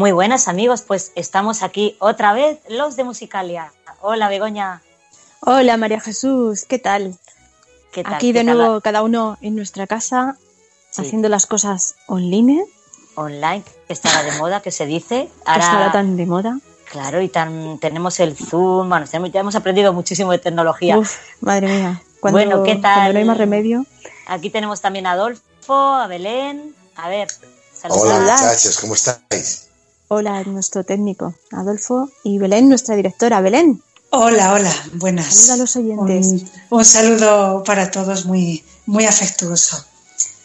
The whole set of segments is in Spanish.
Muy buenas amigos, pues estamos aquí otra vez los de Musicalia. Hola Begoña, Hola María Jesús, ¿qué tal? ¿qué tal? Aquí ¿Qué de tal nuevo cada uno en nuestra casa Sí. haciendo las cosas online, online, que estará de moda, que se dice. Ahora, está tan de moda. claro, y tan tenemos el Zoom, bueno, tenemos- ya hemos aprendido muchísimo de tecnología. Uf, madre mía. Cuando, Bueno, ¿qué tal? cuando no hay más remedio. Aquí tenemos también a Adolfo, a Belén. A ver, saludos. Hola Hola. muchachos, ¿cómo estáis? Hola, nuestro técnico, Adolfo, y Belén, nuestra directora. Belén, Hola, hola, buenas. Saluda a los oyentes. Un, un saludo para todos muy, muy afectuoso.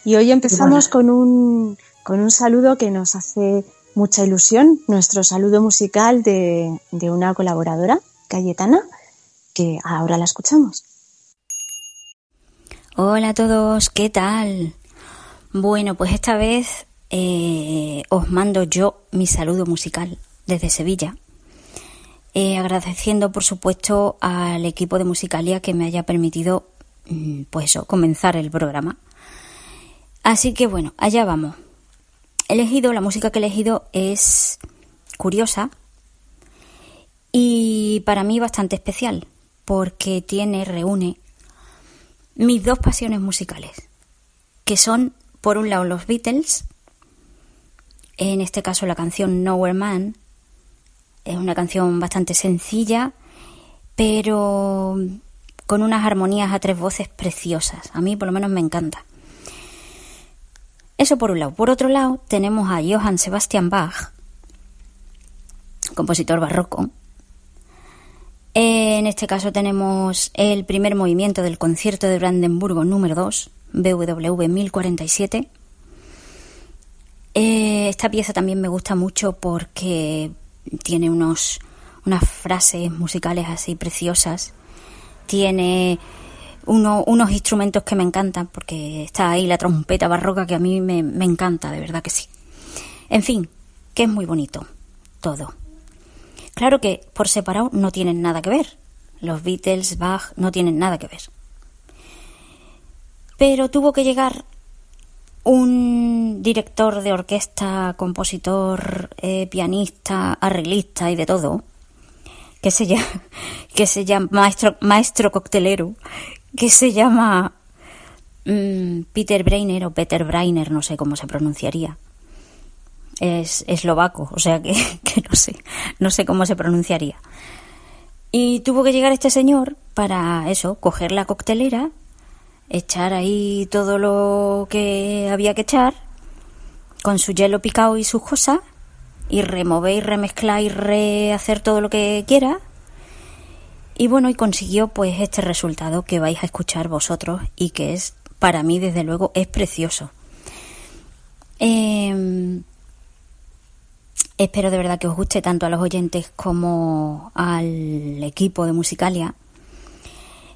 y hoy empezamos con un, con un saludo que nos hace mucha ilusión, nuestro saludo musical de, de una colaboradora, Cayetana, que ahora la escuchamos. Hola a todos, ¿qué tal? Bueno, pues esta vez eh, os mando yo mi saludo musical desde Sevilla, Eh, agradeciendo por supuesto al equipo de Musicalia que me haya permitido, mm, pues comenzar el programa. Así que bueno, allá vamos. He elegido, la música que he elegido es curiosa y para mí bastante especial, porque tiene, reúne mis dos pasiones musicales, que son, por un lado, los Beatles, en este caso la canción Nowhere Man, es una canción bastante sencilla, pero con unas armonías a tres voces preciosas. A mí por lo menos me encanta. Eso por un lado. Por otro lado, tenemos a Johann Sebastian Bach, compositor barroco. En este caso tenemos el primer movimiento del concierto de Brandenburgo número 2, BWV 1047. Eh, esta pieza también me gusta mucho porque tiene unos, unas frases musicales así preciosas. Tiene uno- unos instrumentos que me encantan porque está ahí la trompeta barroca que a mí me, me encanta, de verdad que sí. En fin, que es muy bonito todo. Claro que por separado no tienen nada que ver. Los Beatles, Bach, no tienen nada que ver. Pero tuvo que llegar un director de orquesta, compositor, eh, pianista, arreglista y de todo, que se llama, maestro, coctelero, que se llama mm, Peter Brainer o Peter Brainer, no sé cómo se pronunciaría. es eslovaco, o sea que, que no sé, no sé cómo se pronunciaría. Y tuvo que llegar este señor para eso, coger la coctelera, echar ahí todo lo que había que echar, con su hielo picado y sus cosas, y remover y y rehacer todo lo que quiera. Y bueno, y consiguió pues este resultado que vais a escuchar vosotros y que es, para mí desde luego, es precioso. Eh, Espero de verdad que os guste tanto a los oyentes como al equipo de Musicalia.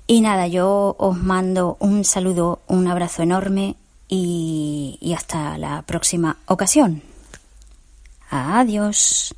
Y nada, yo os mando un saludo, un abrazo enorme y, hasta la próxima ocasión. Adiós.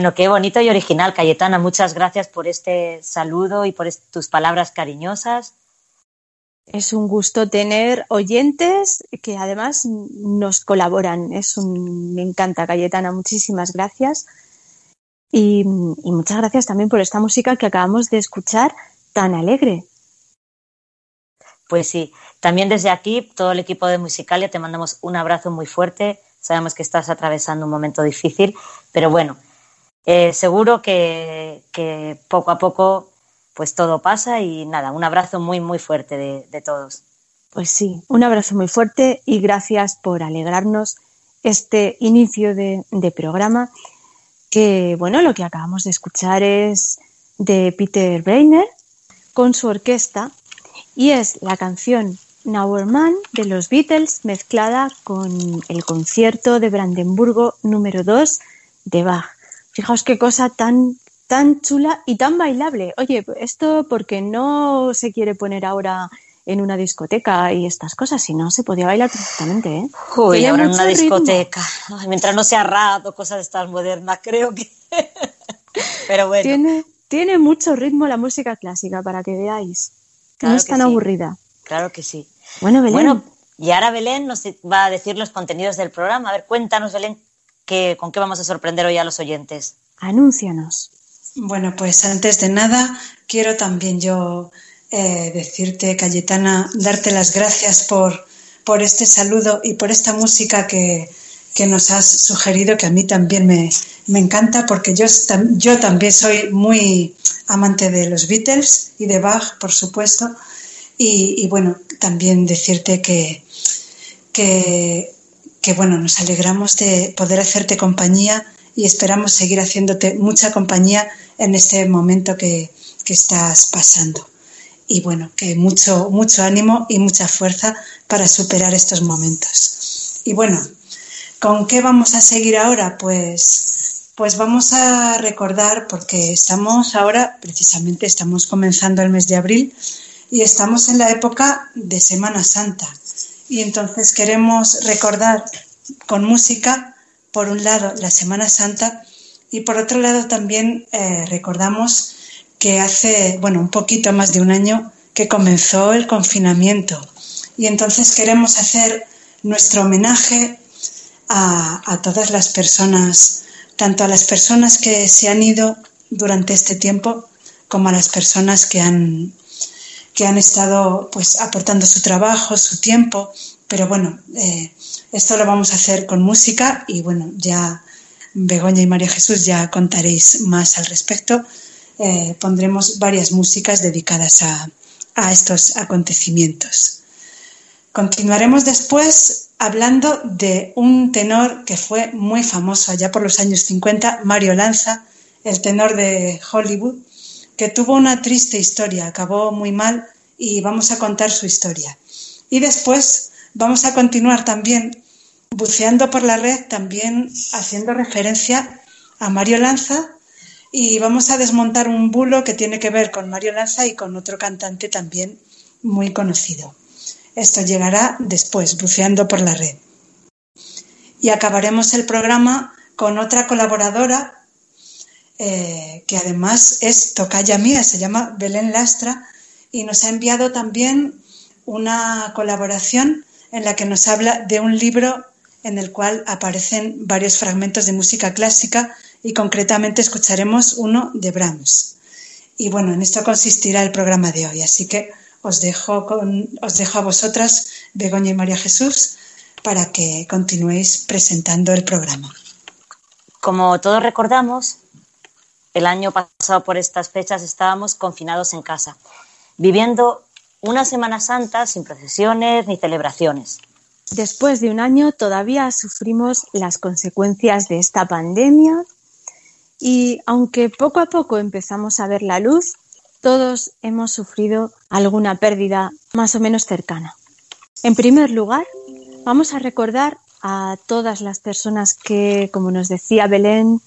Bueno, qué bonito y original, Cayetana. Muchas gracias por este saludo y por tus palabras cariñosas. Es un gusto tener oyentes que además nos colaboran. Es un, me encanta, Cayetana. Muchísimas gracias. Y, y muchas gracias también por esta música que acabamos de escuchar tan alegre. Pues sí, también desde aquí, todo el equipo de Musicalia, te mandamos un abrazo muy fuerte. Sabemos que estás atravesando un momento difícil, pero bueno, eh, seguro que, poco a poco pues todo pasa y nada, un abrazo muy, muy fuerte de, todos. Pues sí, un abrazo muy fuerte y gracias por alegrarnos este inicio de, de, programa que, bueno, lo que acabamos de escuchar es de Peter Breiner con su orquesta y es la canción Now Man de los Beatles mezclada con el concierto de Brandenburgo número 2 de Bach. Fijaos qué cosa tan, tan chula y tan bailable. Oye, esto porque no se quiere poner ahora en una discoteca y estas cosas, si no se podía bailar perfectamente. ¿eh? Uy, ahora en una discoteca, mientras no sea rap o cosas de estas modernas, creo que. Pero bueno. Tiene, tiene mucho ritmo la música clásica, para que veáis. no es tan aburrida. Claro que sí. Bueno, Belén. Bueno, y ahora Belén nos va a decir los contenidos del programa. A ver, cuéntanos, Belén, con qué vamos a sorprender hoy a los oyentes. Anúncianos. Bueno, pues antes de nada, quiero también yo eh, decirte, Cayetana, darte las gracias por, por este saludo y por esta música que, que nos has sugerido, que a mí también me, me encanta, porque yo, yo también soy muy amante de los Beatles y de Bach, por supuesto. Y, y bueno, también decirte que, que, que, bueno, nos alegramos de poder hacerte compañía y esperamos seguir haciéndote mucha compañía en este momento que, que estás pasando y bueno, que mucho, mucho ánimo y mucha fuerza para superar estos momentos. Y bueno, ¿con qué vamos a seguir ahora? Pues, pues vamos a recordar, porque estamos ahora, precisamente estamos comenzando el mes de abril y estamos en la época de Semana Santa. Y entonces queremos recordar con música, por un lado, la Semana Santa y por otro lado también eh, recordamos que hace, bueno, un poquito más de un año que comenzó el confinamiento. Y entonces queremos hacer nuestro homenaje a, todas las personas, tanto a las personas que se han ido durante este tiempo como a las personas que han, que han estado pues aportando su trabajo, su tiempo. Pero bueno, eh, esto lo vamos a hacer con música y bueno, ya Begoña y María Jesús ya contaréis más al respecto. Eh, pondremos varias músicas dedicadas a, estos acontecimientos. Continuaremos después hablando de un tenor que fue muy famoso allá por los años 50, Mario Lanza, el tenor de Hollywood, que tuvo una triste historia, acabó muy mal y vamos a contar su historia. Y después vamos a continuar también buceando por la red, también haciendo referencia a Mario Lanza y vamos a desmontar un bulo que tiene que ver con Mario Lanza y con otro cantante también muy conocido. Esto llegará después, buceando por la red. Y acabaremos el programa con otra colaboradora eh, que además es tocaya mía, se llama Belén Lastra y nos ha enviado también una colaboración en la que nos habla de un libro en el cual aparecen varios fragmentos de música clásica y concretamente escucharemos uno de Brahms. Y bueno, en esto consistirá el programa de hoy, así que os dejo, con, os dejo a vosotras, Begoña y María Jesús, para que continuéis presentando el programa. Como todos recordamos, el año pasado por estas fechas estábamos confinados en casa, viviendo una Semana Santa sin procesiones ni celebraciones. Después de un año todavía sufrimos las consecuencias de esta pandemia y aunque poco a poco empezamos a ver la luz, todos hemos sufrido alguna pérdida más o menos cercana. En primer lugar, vamos a recordar a todas las personas que, como nos decía Belén,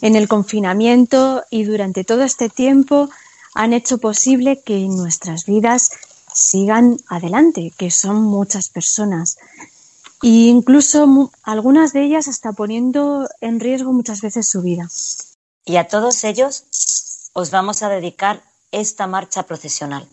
en el confinamiento y durante todo este tiempo han hecho posible que nuestras vidas sigan adelante, que son muchas personas. E incluso algunas de ellas hasta poniendo en riesgo muchas veces su vida. Y a todos ellos os vamos a dedicar esta marcha procesional.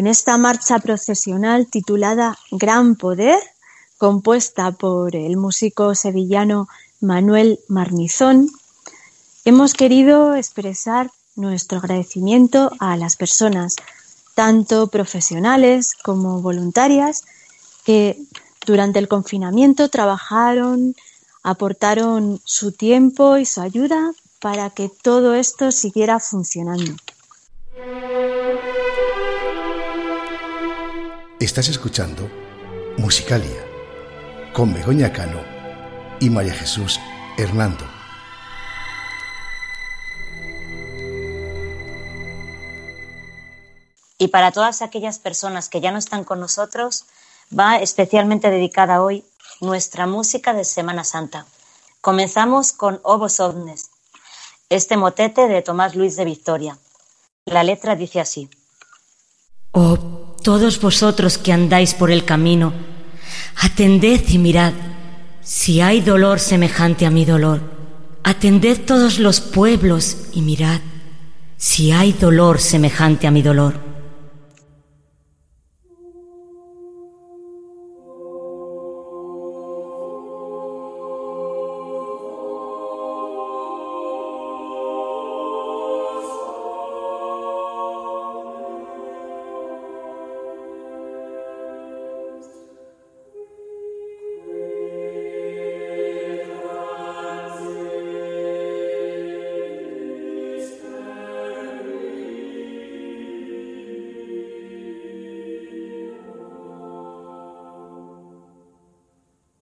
Con esta marcha procesional titulada Gran Poder, compuesta por el músico sevillano Manuel Marmizón, hemos querido expresar nuestro agradecimiento a las personas, tanto profesionales como voluntarias, que durante el confinamiento trabajaron, aportaron su tiempo y su ayuda para que todo esto siguiera funcionando. Estás escuchando Musicalia con Begoña Cano y María Jesús Hernando. Y para todas aquellas personas que ya no están con nosotros, va especialmente dedicada hoy nuestra música de Semana Santa. Comenzamos con Obos Ovnes, este motete de Tomás Luis de Victoria. La letra dice así. Oh, todos vosotros que andáis por el camino, atended y mirad si hay dolor semejante a mi dolor. Atended todos los pueblos y mirad si hay dolor semejante a mi dolor.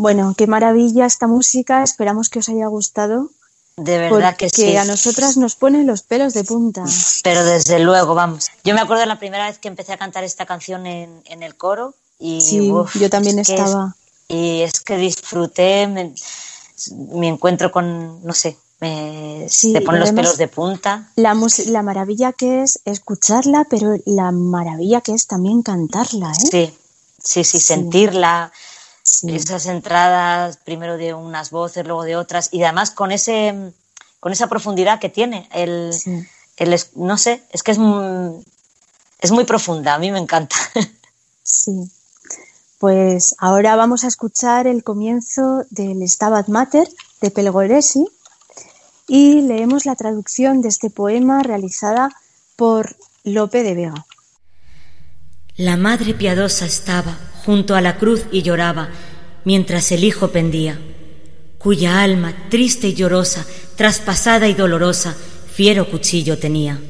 Bueno, qué maravilla esta música. Esperamos que os haya gustado. De verdad que sí. a nosotras nos pone los pelos de punta. Pero desde luego, vamos. Yo me acuerdo la primera vez que empecé a cantar esta canción en, el coro. Y, sí, yo también estaba. y es que disfruté mi encuentro con, no sé, me, te pone los pelos de punta. La, la maravilla que es escucharla, pero la maravilla que es también cantarla, ¿eh? Sí, sí, sí, sentirla, esas entradas, primero de unas voces, luego de otras, y además con ese con esa profundidad que tiene. El, el no sé, es que es muy, es muy profunda, a mí me encanta. Sí. Pues ahora vamos a escuchar el comienzo del Stabat Mater de Pelgoresi y leemos la traducción de este poema realizada por Lope de Vega. La madre piadosa estaba junto a la cruz y lloraba mientras el hijo pendía, cuya alma, triste y llorosa, traspasada y dolorosa, fiero cuchillo tenía.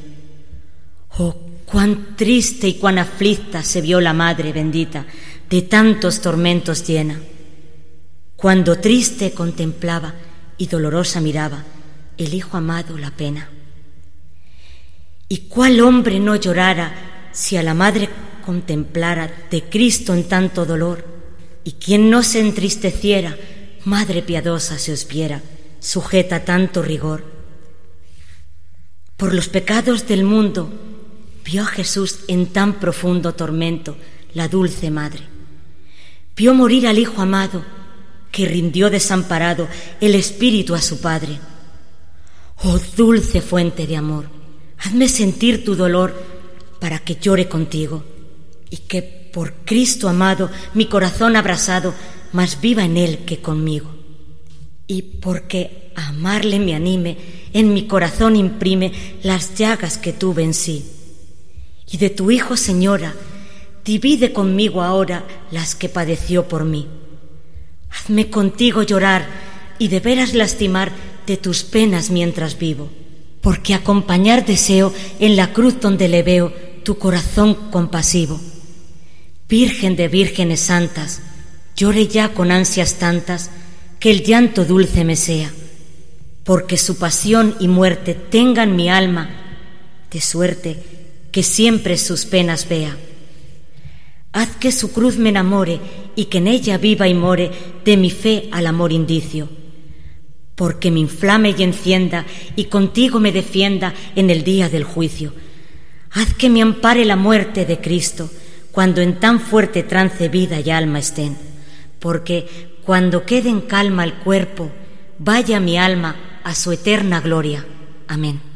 Oh, cuán triste y cuán aflicta se vio la madre bendita, de tantos tormentos llena. Cuando triste contemplaba y dolorosa miraba, el Hijo amado la pena. ¿Y cuál hombre no llorara si a la Madre contemplara de Cristo en tanto dolor? ¿Y quien no se entristeciera, Madre piadosa se os viera, sujeta a tanto rigor? Por los pecados del mundo vio a Jesús en tan profundo tormento la dulce Madre. Vio morir al Hijo amado, que rindió desamparado el Espíritu a su Padre Oh dulce fuente de amor, hazme sentir tu dolor para que llore contigo y que por Cristo amado mi corazón abrasado más viva en Él que conmigo. Y porque amarle me anime, en mi corazón imprime las llagas que tuve en sí. Y de tu Hijo, Señora, divide conmigo ahora las que padeció por mí. Hazme contigo llorar y de veras lastimar de tus penas mientras vivo, porque acompañar deseo en la cruz donde le veo tu corazón compasivo. Virgen de vírgenes santas, llore ya con ansias tantas, que el llanto dulce me sea, porque su pasión y muerte tengan mi alma, de suerte que siempre sus penas vea. Haz que su cruz me enamore y que en ella viva y more de mi fe al amor indicio porque me inflame y encienda y contigo me defienda en el día del juicio. Haz que me ampare la muerte de Cristo cuando en tan fuerte trance vida y alma estén, porque cuando quede en calma el cuerpo, vaya mi alma a su eterna gloria. Amén.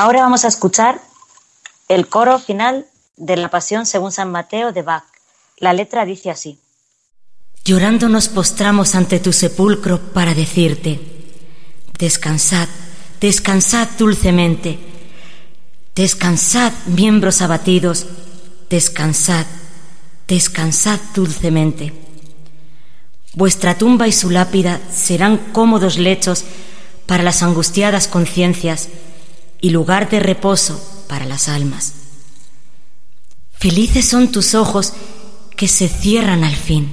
Ahora vamos a escuchar el coro final de la Pasión según San Mateo de Bach. La letra dice así. Llorando nos postramos ante tu sepulcro para decirte, descansad, descansad dulcemente, descansad miembros abatidos, descansad, descansad dulcemente. Vuestra tumba y su lápida serán cómodos lechos para las angustiadas conciencias y lugar de reposo para las almas. Felices son tus ojos que se cierran al fin.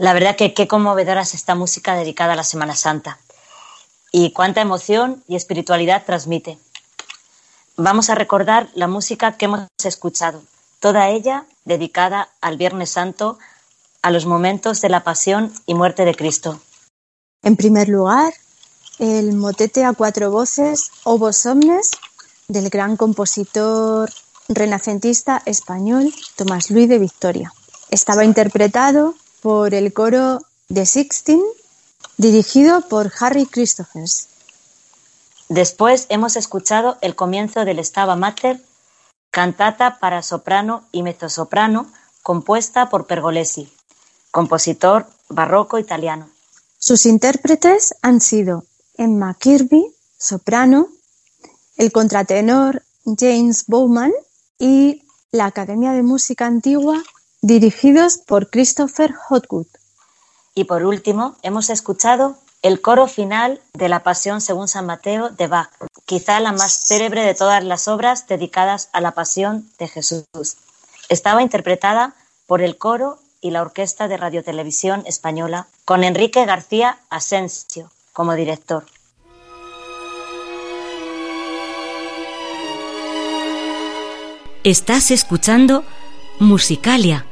La verdad que qué conmovedora es esta música dedicada a la Semana Santa y cuánta emoción y espiritualidad transmite. Vamos a recordar la música que hemos escuchado, toda ella dedicada al Viernes Santo, a los momentos de la pasión y muerte de Cristo. En primer lugar, el motete a cuatro voces Obos Omnes del gran compositor renacentista español Tomás Luis de Victoria. Estaba interpretado por el coro de Sixteen, dirigido por Harry Christophers. Después hemos escuchado el comienzo del Stava Mater, cantata para soprano y mezzosoprano, compuesta por Pergolesi, compositor barroco italiano. Sus intérpretes han sido Emma Kirby, soprano, el contratenor James Bowman y la Academia de Música Antigua dirigidos por Christopher Hotwood. Y por último, hemos escuchado el coro final de la Pasión según San Mateo de Bach, quizá la más célebre de todas las obras dedicadas a la Pasión de Jesús. Estaba interpretada por el coro y la Orquesta de Radiotelevisión Española, con Enrique García Asensio como director. Estás escuchando Musicalia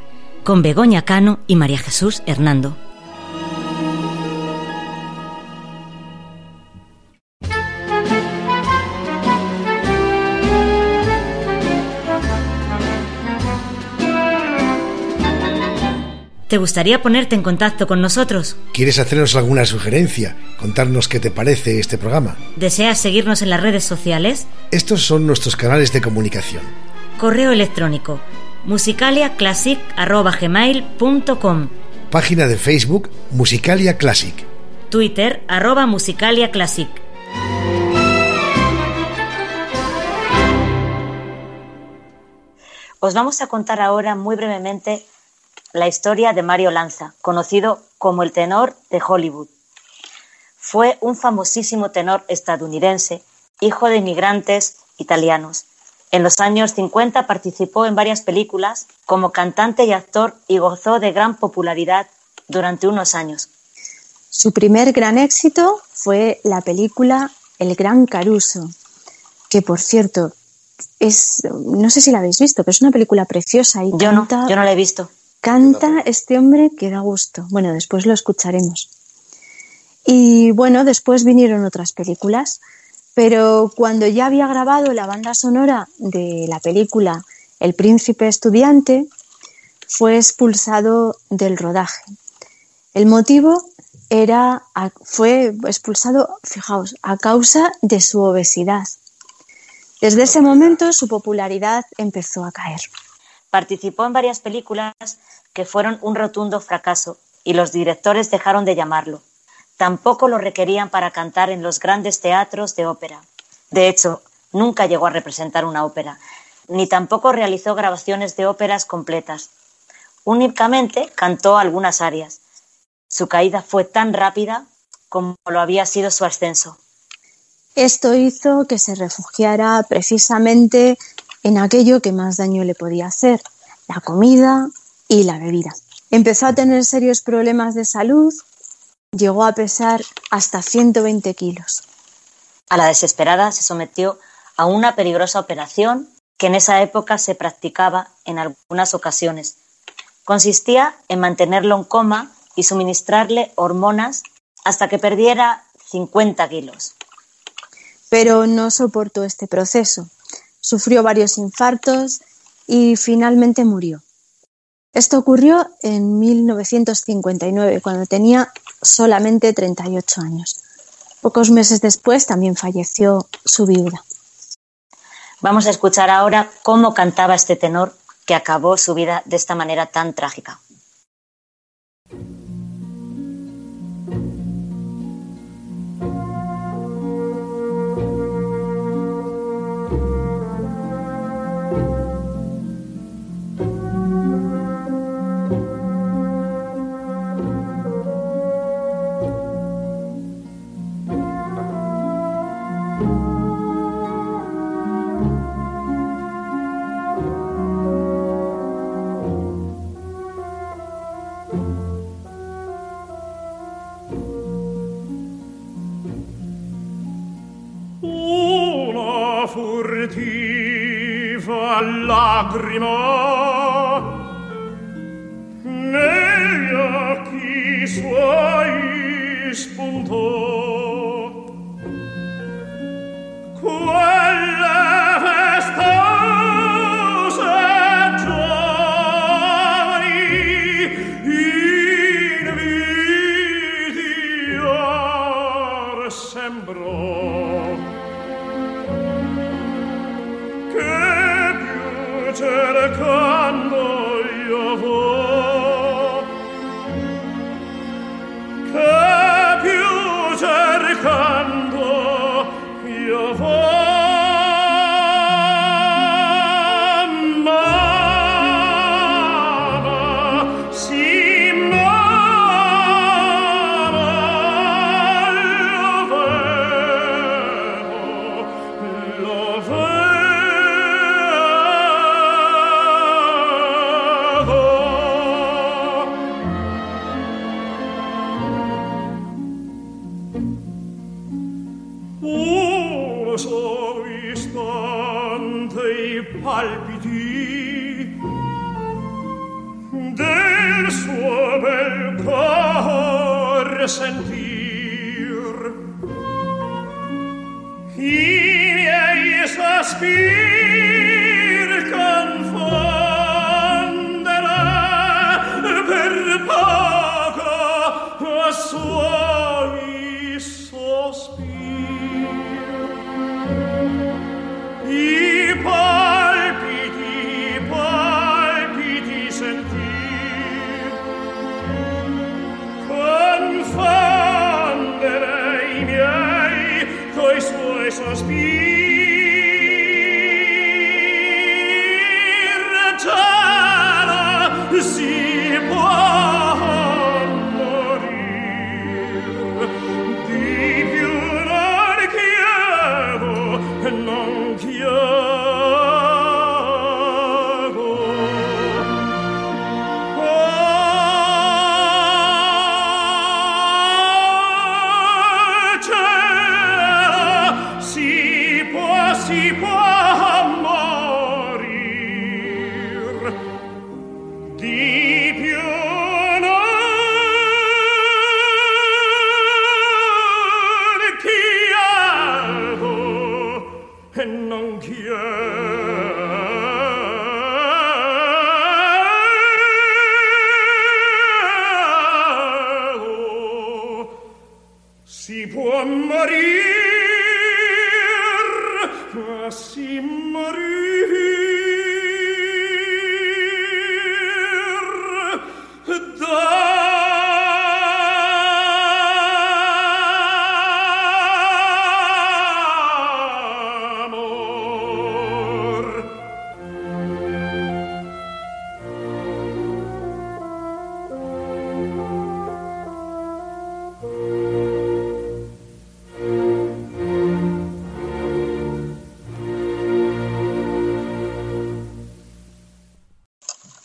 con Begoña Cano y María Jesús Hernando. ¿Te gustaría ponerte en contacto con nosotros? ¿Quieres hacernos alguna sugerencia? ¿Contarnos qué te parece este programa? ¿Deseas seguirnos en las redes sociales? Estos son nuestros canales de comunicación. Correo electrónico musicaliaclassic.gmail.com Página de Facebook Musicalia Classic. Twitter arroba musicaliaclassic. Os vamos a contar ahora muy brevemente la historia de Mario Lanza, conocido como el tenor de Hollywood. Fue un famosísimo tenor estadounidense, hijo de inmigrantes italianos. En los años 50 participó en varias películas como cantante y actor y gozó de gran popularidad durante unos años. Su primer gran éxito fue la película El Gran Caruso, que por cierto es, no sé si la habéis visto, pero es una película preciosa y yo canta, no, yo no la he visto. Canta este hombre que da gusto. Bueno, después lo escucharemos. Y bueno, después vinieron otras películas, pero cuando ya había grabado la banda sonora de la película El príncipe estudiante, fue expulsado del rodaje. El motivo era, fue expulsado, fijaos, a causa de su obesidad. Desde ese momento su popularidad empezó a caer. Participó en varias películas que fueron un rotundo fracaso y los directores dejaron de llamarlo. Tampoco lo requerían para cantar en los grandes teatros de ópera. De hecho, nunca llegó a representar una ópera, ni tampoco realizó grabaciones de óperas completas. Únicamente cantó algunas arias. Su caída fue tan rápida como lo había sido su ascenso. Esto hizo que se refugiara precisamente en aquello que más daño le podía hacer, la comida y la bebida. Empezó a tener serios problemas de salud, llegó a pesar hasta 120 kilos. A la desesperada se sometió a una peligrosa operación que en esa época se practicaba en algunas ocasiones, Consistía en mantenerlo en coma y suministrarle hormonas hasta que perdiera 50 kilos. Pero no soportó este proceso. Sufrió varios infartos y finalmente murió. Esto ocurrió en 1959, cuando tenía solamente 38 años. Pocos meses después también falleció su viuda. Vamos a escuchar ahora cómo cantaba este tenor que acabó su vida de esta manera tan trágica. lacrima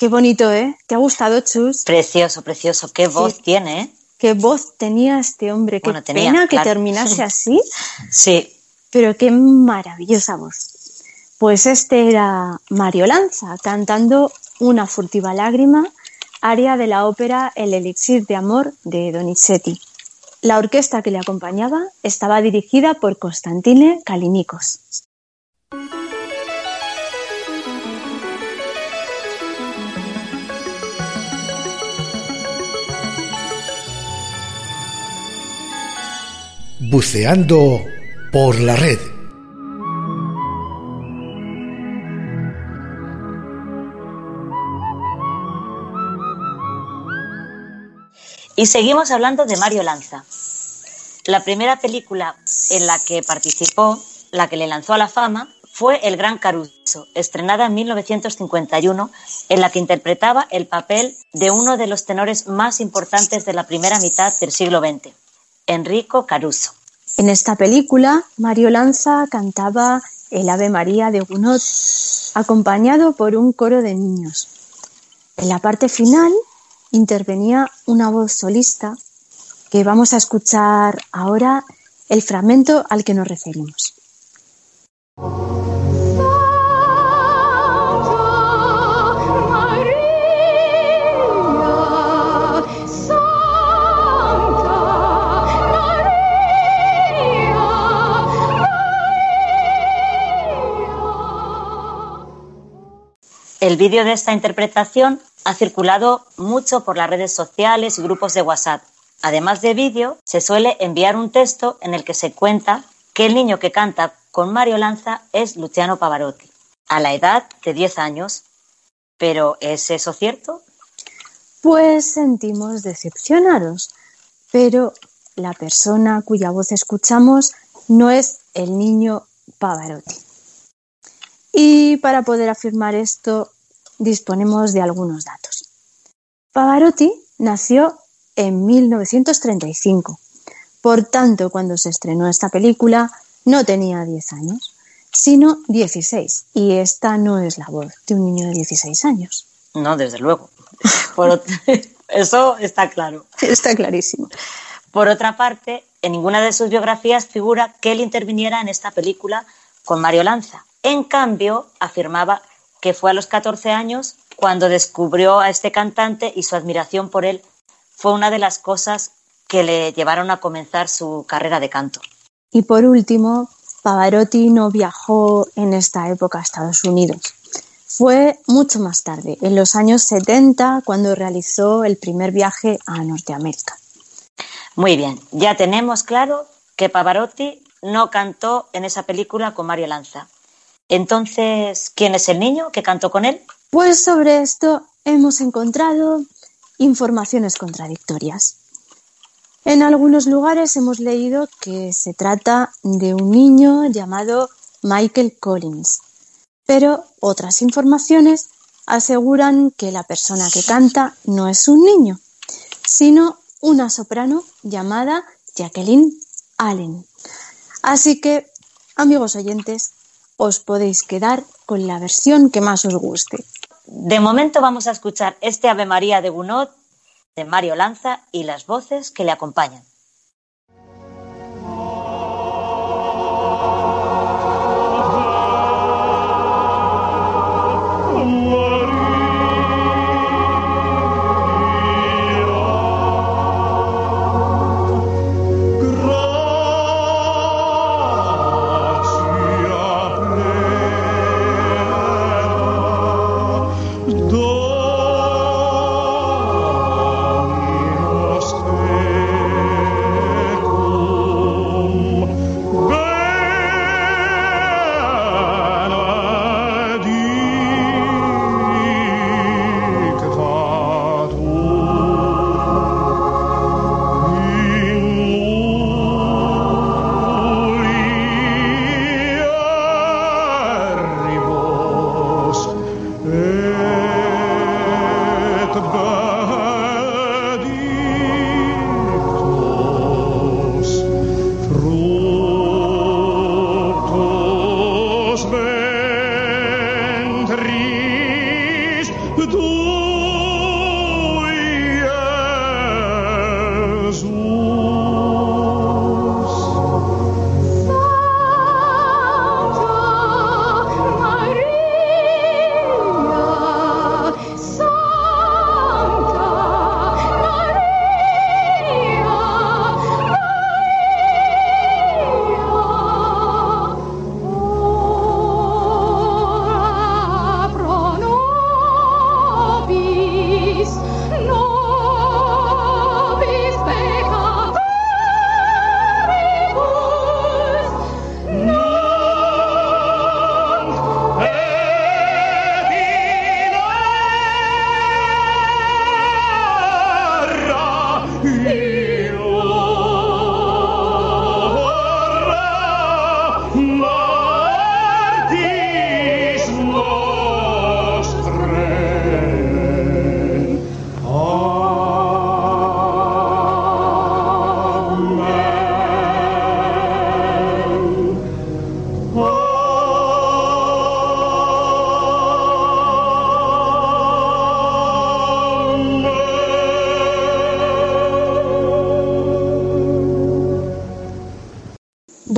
Qué bonito, ¿eh? ¿Te ha gustado, Chus? Precioso, precioso. Qué voz tiene, ¿eh? Qué voz tenía este hombre. Qué pena que terminase así. sí. Pero qué maravillosa voz. Pues este era Mario Lanza cantando Una furtiva lágrima aria de la ópera El elixir de amor de Donizetti. La orquesta que le acompañaba estaba dirigida por Constantine Kalinikos. Buceando por la red. Y seguimos hablando de Mario Lanza. La primera película en la que participó, la que le lanzó a la fama, fue El Gran Caruso, estrenada en 1951, en la que interpretaba el papel de uno de los tenores más importantes de la primera mitad del siglo XX, Enrico Caruso. En esta película, Mario Lanza cantaba el Ave María de Gounod, acompañado por un coro de niños. En la parte final intervenía una voz solista que vamos a escuchar ahora el fragmento al que nos referimos. El vídeo de esta interpretación ha circulado mucho por las redes sociales y grupos de WhatsApp. Además de vídeo, se suele enviar un texto en el que se cuenta que el niño que canta con Mario Lanza es Luciano Pavarotti, a la edad de 10 años. ¿Pero es eso cierto? Pues sentimos decepcionaros, pero la persona cuya voz escuchamos no es el niño Pavarotti. Y para poder afirmar esto disponemos de algunos datos. Pavarotti nació en 1935. Por tanto, cuando se estrenó esta película, no tenía 10 años, sino 16. Y esta no es la voz de un niño de 16 años. No, desde luego. Eso está claro. Está clarísimo. Por otra parte, en ninguna de sus biografías figura que él interviniera en esta película con Mario Lanza. En cambio, afirmaba que fue a los 14 años cuando descubrió a este cantante y su admiración por él fue una de las cosas que le llevaron a comenzar su carrera de canto. Y por último, Pavarotti no viajó en esta época a Estados Unidos. Fue mucho más tarde, en los años 70, cuando realizó el primer viaje a Norteamérica. Muy bien, ya tenemos claro que Pavarotti no cantó en esa película con Mario Lanza. Entonces, ¿quién es el niño que cantó con él? Pues sobre esto hemos encontrado informaciones contradictorias. En algunos lugares hemos leído que se trata de un niño llamado Michael Collins, pero otras informaciones aseguran que la persona que canta no es un niño, sino una soprano llamada Jacqueline Allen. Así que, amigos oyentes, os podéis quedar con la versión que más os guste. De momento vamos a escuchar este Ave María de Gounod de Mario Lanza y las voces que le acompañan.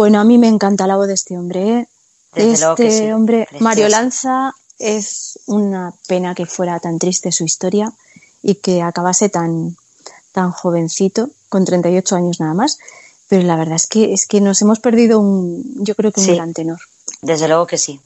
Bueno, a mí me encanta la voz de este hombre. ¿eh? este hombre, Mario Lanza, es una pena que fuera tan triste su historia y que acabase tan, tan jovencito, con 38 años nada más. Pero la verdad es que, es que nos hemos perdido un, yo creo que un gran tenor. Desde luego que sí.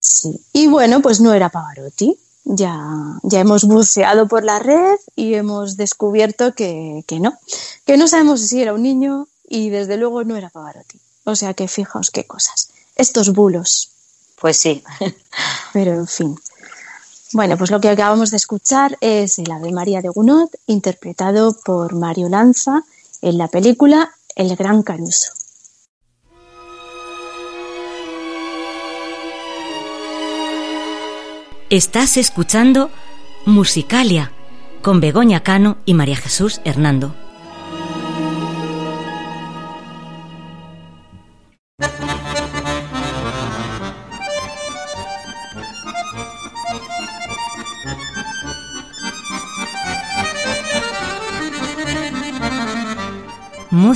Sí. Y bueno, pues no era Pavarotti. Ya, ya hemos buceado por la red y hemos descubierto que, que no, que no sabemos si era un niño y desde luego no era Pavarotti. O sea que fijaos qué cosas. Estos bulos. Pues sí. Pero en fin. Bueno, pues lo que acabamos de escuchar es el Ave María de Gounod, interpretado por Mario Lanza en la película El Gran Caruso. Estás escuchando Musicalia con Begoña Cano y María Jesús Hernando.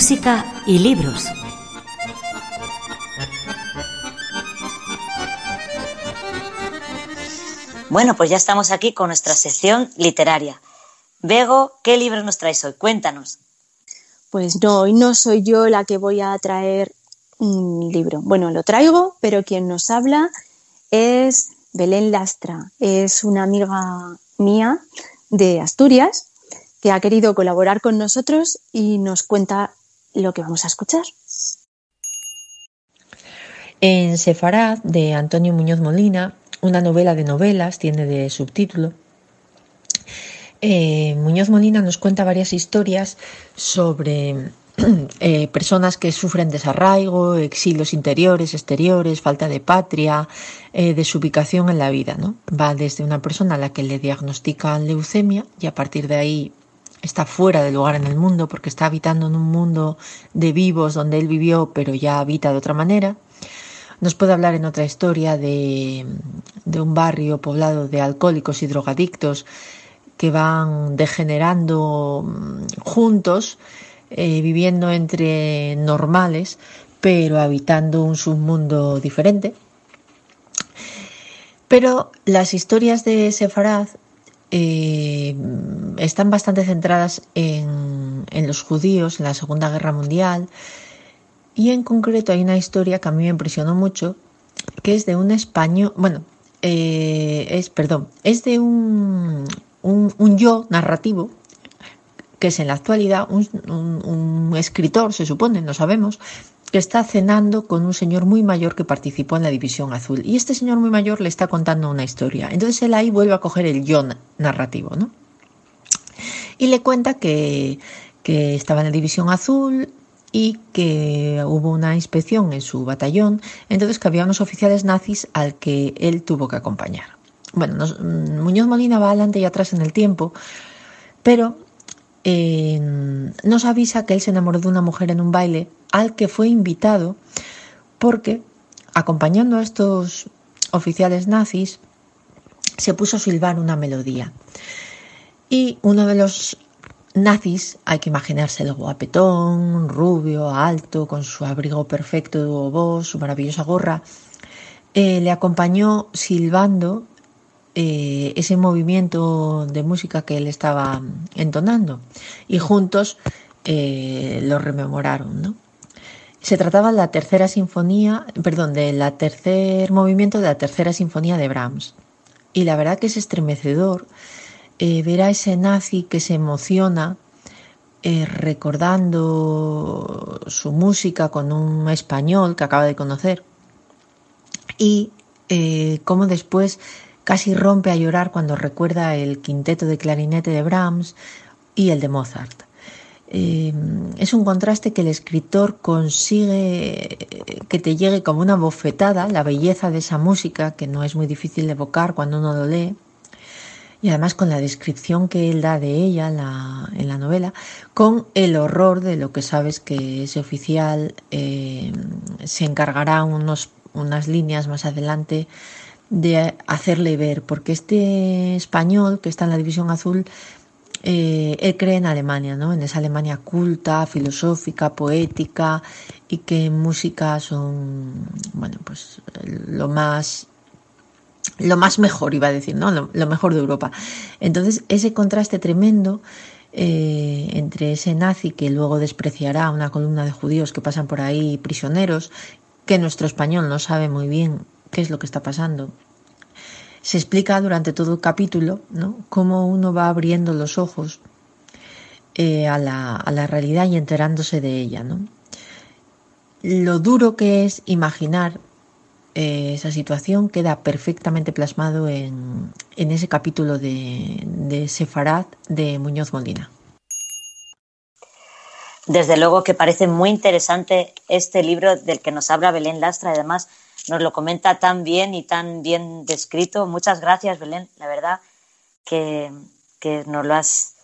Música y libros. Bueno, pues ya estamos aquí con nuestra sección literaria. Bego, ¿qué libro nos traes hoy? Cuéntanos. Pues no, hoy no soy yo la que voy a traer un libro. Bueno, lo traigo, pero quien nos habla es Belén Lastra. Es una amiga mía de Asturias que ha querido colaborar con nosotros y nos cuenta lo que vamos a escuchar. En Sefarad, de Antonio Muñoz Molina, una novela de novelas, tiene de subtítulo. Eh, Muñoz Molina nos cuenta varias historias sobre eh, personas que sufren desarraigo, exilios interiores, exteriores, falta de patria, eh, desubicación en la vida. ¿no? Va desde una persona a la que le diagnostican leucemia y a partir de ahí está fuera de lugar en el mundo porque está habitando en un mundo de vivos donde él vivió pero ya habita de otra manera nos puede hablar en otra historia de, un barrio poblado de alcohólicos y drogadictos que van degenerando mm, juntos, eh, viviendo entre normales, pero habitando un submundo diferente. Pero las historias de Sefarad eh, están bastante centradas en, los judíos en la Segunda Guerra Mundial, y en concreto hay una historia que a mí me impresionó mucho, que es de un español, bueno, eh, es, perdón, es de un, un, yo narrativo, que es en la actualidad un, escritor, se supone, no sabemos, que está cenando con un señor muy mayor que participó en la División Azul. Y este señor muy mayor le está contando una historia. Entonces él ahí vuelve a coger el yo narrativo, ¿no? Y le cuenta que, que estaba en la División Azul, y que hubo una inspección en su batallón, entonces que había unos oficiales nazis al que él tuvo que acompañar. Bueno, mm, Muñoz Molina va adelante y atrás en el tiempo, pero eh, nos avisa que él se enamoró de una mujer en un baile al que fue invitado porque, acompañando a estos oficiales nazis, se puso a silbar una melodía. Y uno de los nazis, hay que imaginarse el guapetón, rubio, alto, con su abrigo perfecto de voz, su maravillosa gorra, eh, le acompañó silbando eh, ese movimiento de música que él estaba entonando y juntos eh, lo rememoraron. Se trataba de la tercera sinfonía, perdón, de la tercer movimiento de la tercera sinfonía de Brahms. Y la verdad que es estremecedor eh, ver a ese nazi que se emociona eh, recordando su música con un español que acaba de conocer y eh, cómo después casi rompe a llorar cuando recuerda el quinteto de clarinete de Brahms y el de Mozart. Es un contraste que el escritor consigue que te llegue como una bofetada, la belleza de esa música que no es muy difícil de evocar cuando uno lo lee, y además con la descripción que él da de ella en la novela, con el horror de lo que sabes que ese oficial eh, se encargará unos, unas líneas más adelante de hacerle ver, porque este español que está en la División Azul eh, él cree en Alemania, ¿no? En esa Alemania culta, filosófica, poética y que en música son, bueno, pues lo más lo más mejor, iba a decir, ¿no? Lo, mejor de Europa. Entonces, ese contraste tremendo eh, entre ese nazi que luego despreciará una columna de judíos que pasan por ahí prisioneros, que nuestro español no sabe muy bien qué es lo que está pasando, se explica durante todo el capítulo cómo uno va abriendo los ojos eh, a, la, realidad y enterándose de ella. ¿no? Lo duro que es imaginar eh, esa situación queda perfectamente plasmado en, ese capítulo de, de Sefarad de Muñoz Molina. Desde luego que parece muy interesante este libro del que nos habla Belén Lastra, además nos lo comenta tan bien y tan bien descrito. Muchas gracias, Belén, la verdad que, que nos lo has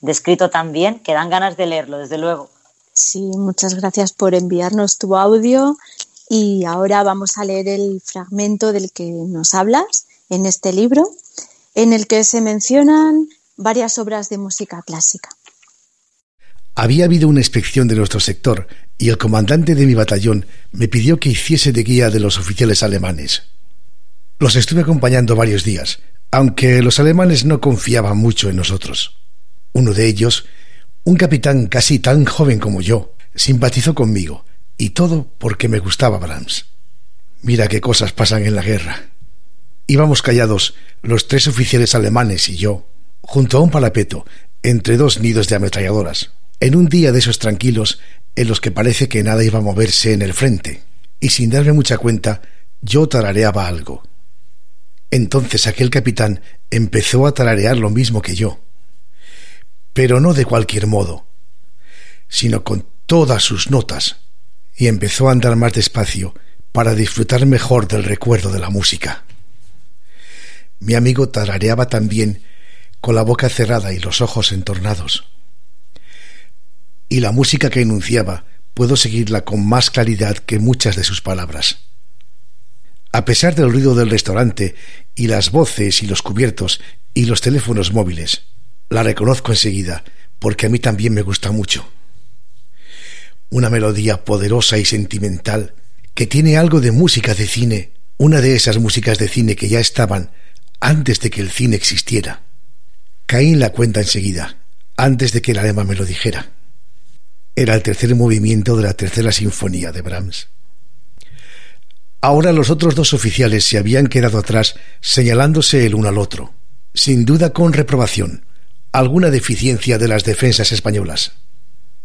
descrito tan bien que dan ganas de leerlo, desde luego. Sí, muchas gracias por enviarnos tu audio y ahora vamos a leer el fragmento del que nos hablas en este libro, en el que se mencionan varias obras de música clásica. Había habido una inspección de nuestro sector y el comandante de mi batallón me pidió que hiciese de guía de los oficiales alemanes. Los estuve acompañando varios días, aunque los alemanes no confiaban mucho en nosotros. Uno de ellos, un capitán casi tan joven como yo, simpatizó conmigo, y todo porque me gustaba Brahms. Mira qué cosas pasan en la guerra. Íbamos callados, los tres oficiales alemanes y yo, junto a un parapeto, entre dos nidos de ametralladoras, en un día de esos tranquilos en los que parece que nada iba a moverse en el frente, y sin darme mucha cuenta, yo tarareaba algo. Entonces aquel capitán empezó a tararear lo mismo que yo, pero no de cualquier modo, sino con todas sus notas, y empezó a andar más despacio para disfrutar mejor del recuerdo de la música. Mi amigo tarareaba también con la boca cerrada y los ojos entornados y la música que enunciaba puedo seguirla con más claridad que muchas de sus palabras. A pesar del ruido del restaurante y las voces y los cubiertos y los teléfonos móviles, la reconozco enseguida porque a mí también me gusta mucho. Una melodía poderosa y sentimental que tiene algo de música de cine, una de esas músicas de cine que ya estaban antes de que el cine existiera. Caí en la cuenta enseguida, antes de que el alema me lo dijera. Era el tercer movimiento de la tercera sinfonía de Brahms. Ahora los otros dos oficiales se habían quedado atrás señalándose el uno al otro, sin duda con reprobación, alguna deficiencia de las defensas españolas.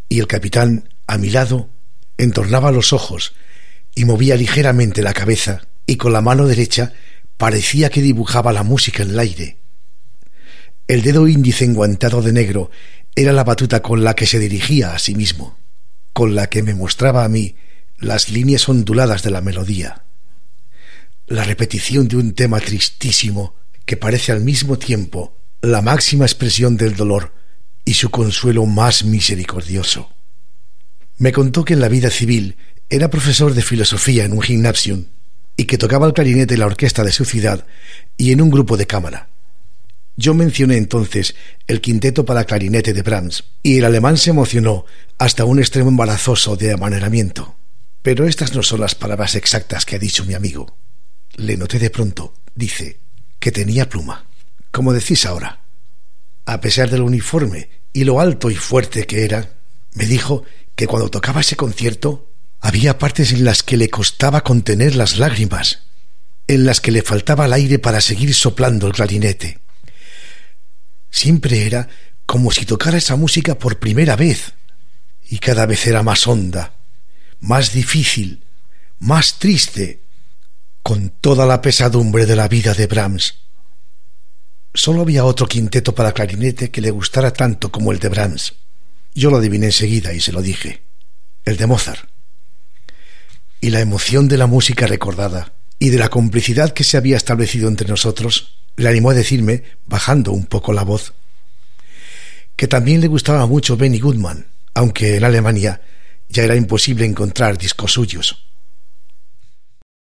Y el capitán, a mi lado, entornaba los ojos y movía ligeramente la cabeza y con la mano derecha parecía que dibujaba la música en el aire. El dedo índice enguantado de negro era la batuta con la que se dirigía a sí mismo, con la que me mostraba a mí las líneas onduladas de la melodía. La repetición de un tema tristísimo que parece al mismo tiempo la máxima expresión del dolor y su consuelo más misericordioso. Me contó que en la vida civil era profesor de filosofía en un gymnasium y que tocaba el clarinete en la orquesta de su ciudad y en un grupo de cámara. Yo mencioné entonces el quinteto para clarinete de Brahms, y el alemán se emocionó hasta un extremo embarazoso de amaneramiento. Pero estas no son las palabras exactas que ha dicho mi amigo. Le noté de pronto, dice, que tenía pluma. Como decís ahora. A pesar del uniforme y lo alto y fuerte que era, me dijo que cuando tocaba ese concierto había partes en las que le costaba contener las lágrimas, en las que le faltaba el aire para seguir soplando el clarinete. Siempre era como si tocara esa música por primera vez, y cada vez era más honda, más difícil, más triste, con toda la pesadumbre de la vida de Brahms. Solo había otro quinteto para clarinete que le gustara tanto como el de Brahms. Yo lo adiviné enseguida y se lo dije. El de Mozart. Y la emoción de la música recordada y de la complicidad que se había establecido entre nosotros le animó a decirme, bajando un poco la voz, que también le gustaba mucho Benny Goodman, aunque en Alemania ya era imposible encontrar discos suyos.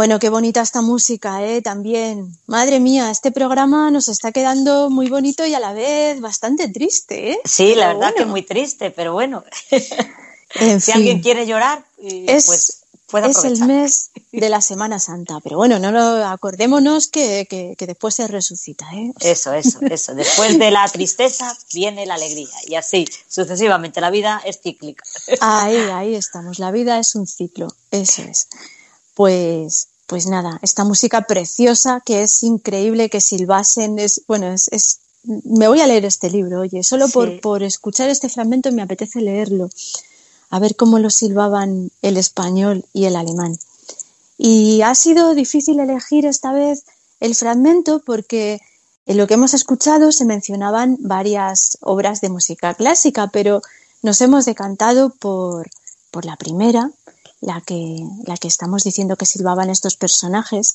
Bueno, qué bonita esta música, ¿eh? También. Madre mía, este programa nos está quedando muy bonito y a la vez bastante triste, ¿eh? Sí, la verdad que muy triste, pero bueno. si alguien quiere llorar, es, pues es el mes de la Semana Santa, pero bueno, no lo acordémonos que, que, que después se resucita. ¿eh? Eso, eso, eso. Después de la tristeza viene la alegría y así sucesivamente. La vida es cíclica. Ahí, ahí estamos. La vida es un ciclo, eso es. Pues, pues nada, esta música preciosa que es increíble que silbasen, es, bueno, es, es me voy a leer este libro, oye, solo por, por escuchar este fragmento me apetece leerlo a ver cómo lo silbaban el español y el alemán. Y ha sido difícil elegir esta vez el fragmento porque en lo que hemos escuchado se mencionaban varias obras de música clásica, pero nos hemos decantado por, por la primera, la que, la que estamos diciendo que silbaban estos personajes.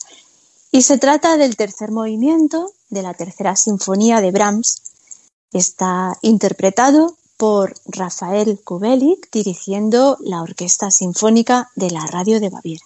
Y se trata del tercer movimiento de la tercera sinfonía de Brahms. Está interpretado por Rafael Kubelik dirigiendo la Orquesta Sinfónica de la Radio de Baviera.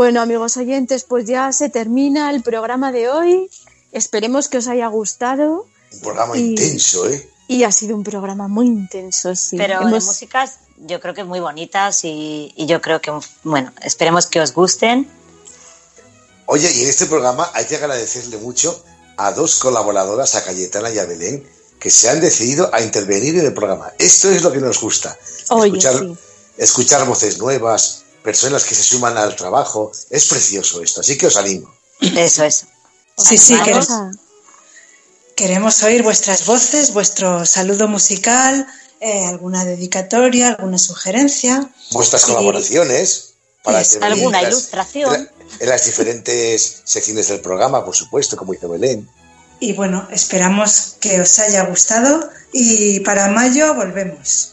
Bueno, amigos oyentes, pues ya se termina el programa de hoy. Esperemos que os haya gustado. Un programa Y- intenso, ¿eh? Y ha sido un programa muy intenso, sí. Pero de Hemos- músicas yo creo que muy bonitas y, y yo creo que, bueno, esperemos que os gusten. Oye, y en este programa hay que agradecerle mucho a dos colaboradoras, a Cayetana y a Belén, que se han decidido a intervenir en el programa. Esto es lo que nos gusta. Oye, escuchar, sí. escuchar voces nuevas, personas que se suman al trabajo. Es precioso esto, así que os animo. Eso, eso. Sí, sí, queremos, a- queremos oír vuestras voces, vuestro saludo musical, eh, alguna dedicatoria, alguna sugerencia. Vuestras Y- colaboraciones para Es alguna las- ilustración. en la- en las diferentes secciones del programa, por supuesto, como hizo Belén. Y bueno, esperamos que os haya gustado y para mayo volvemos.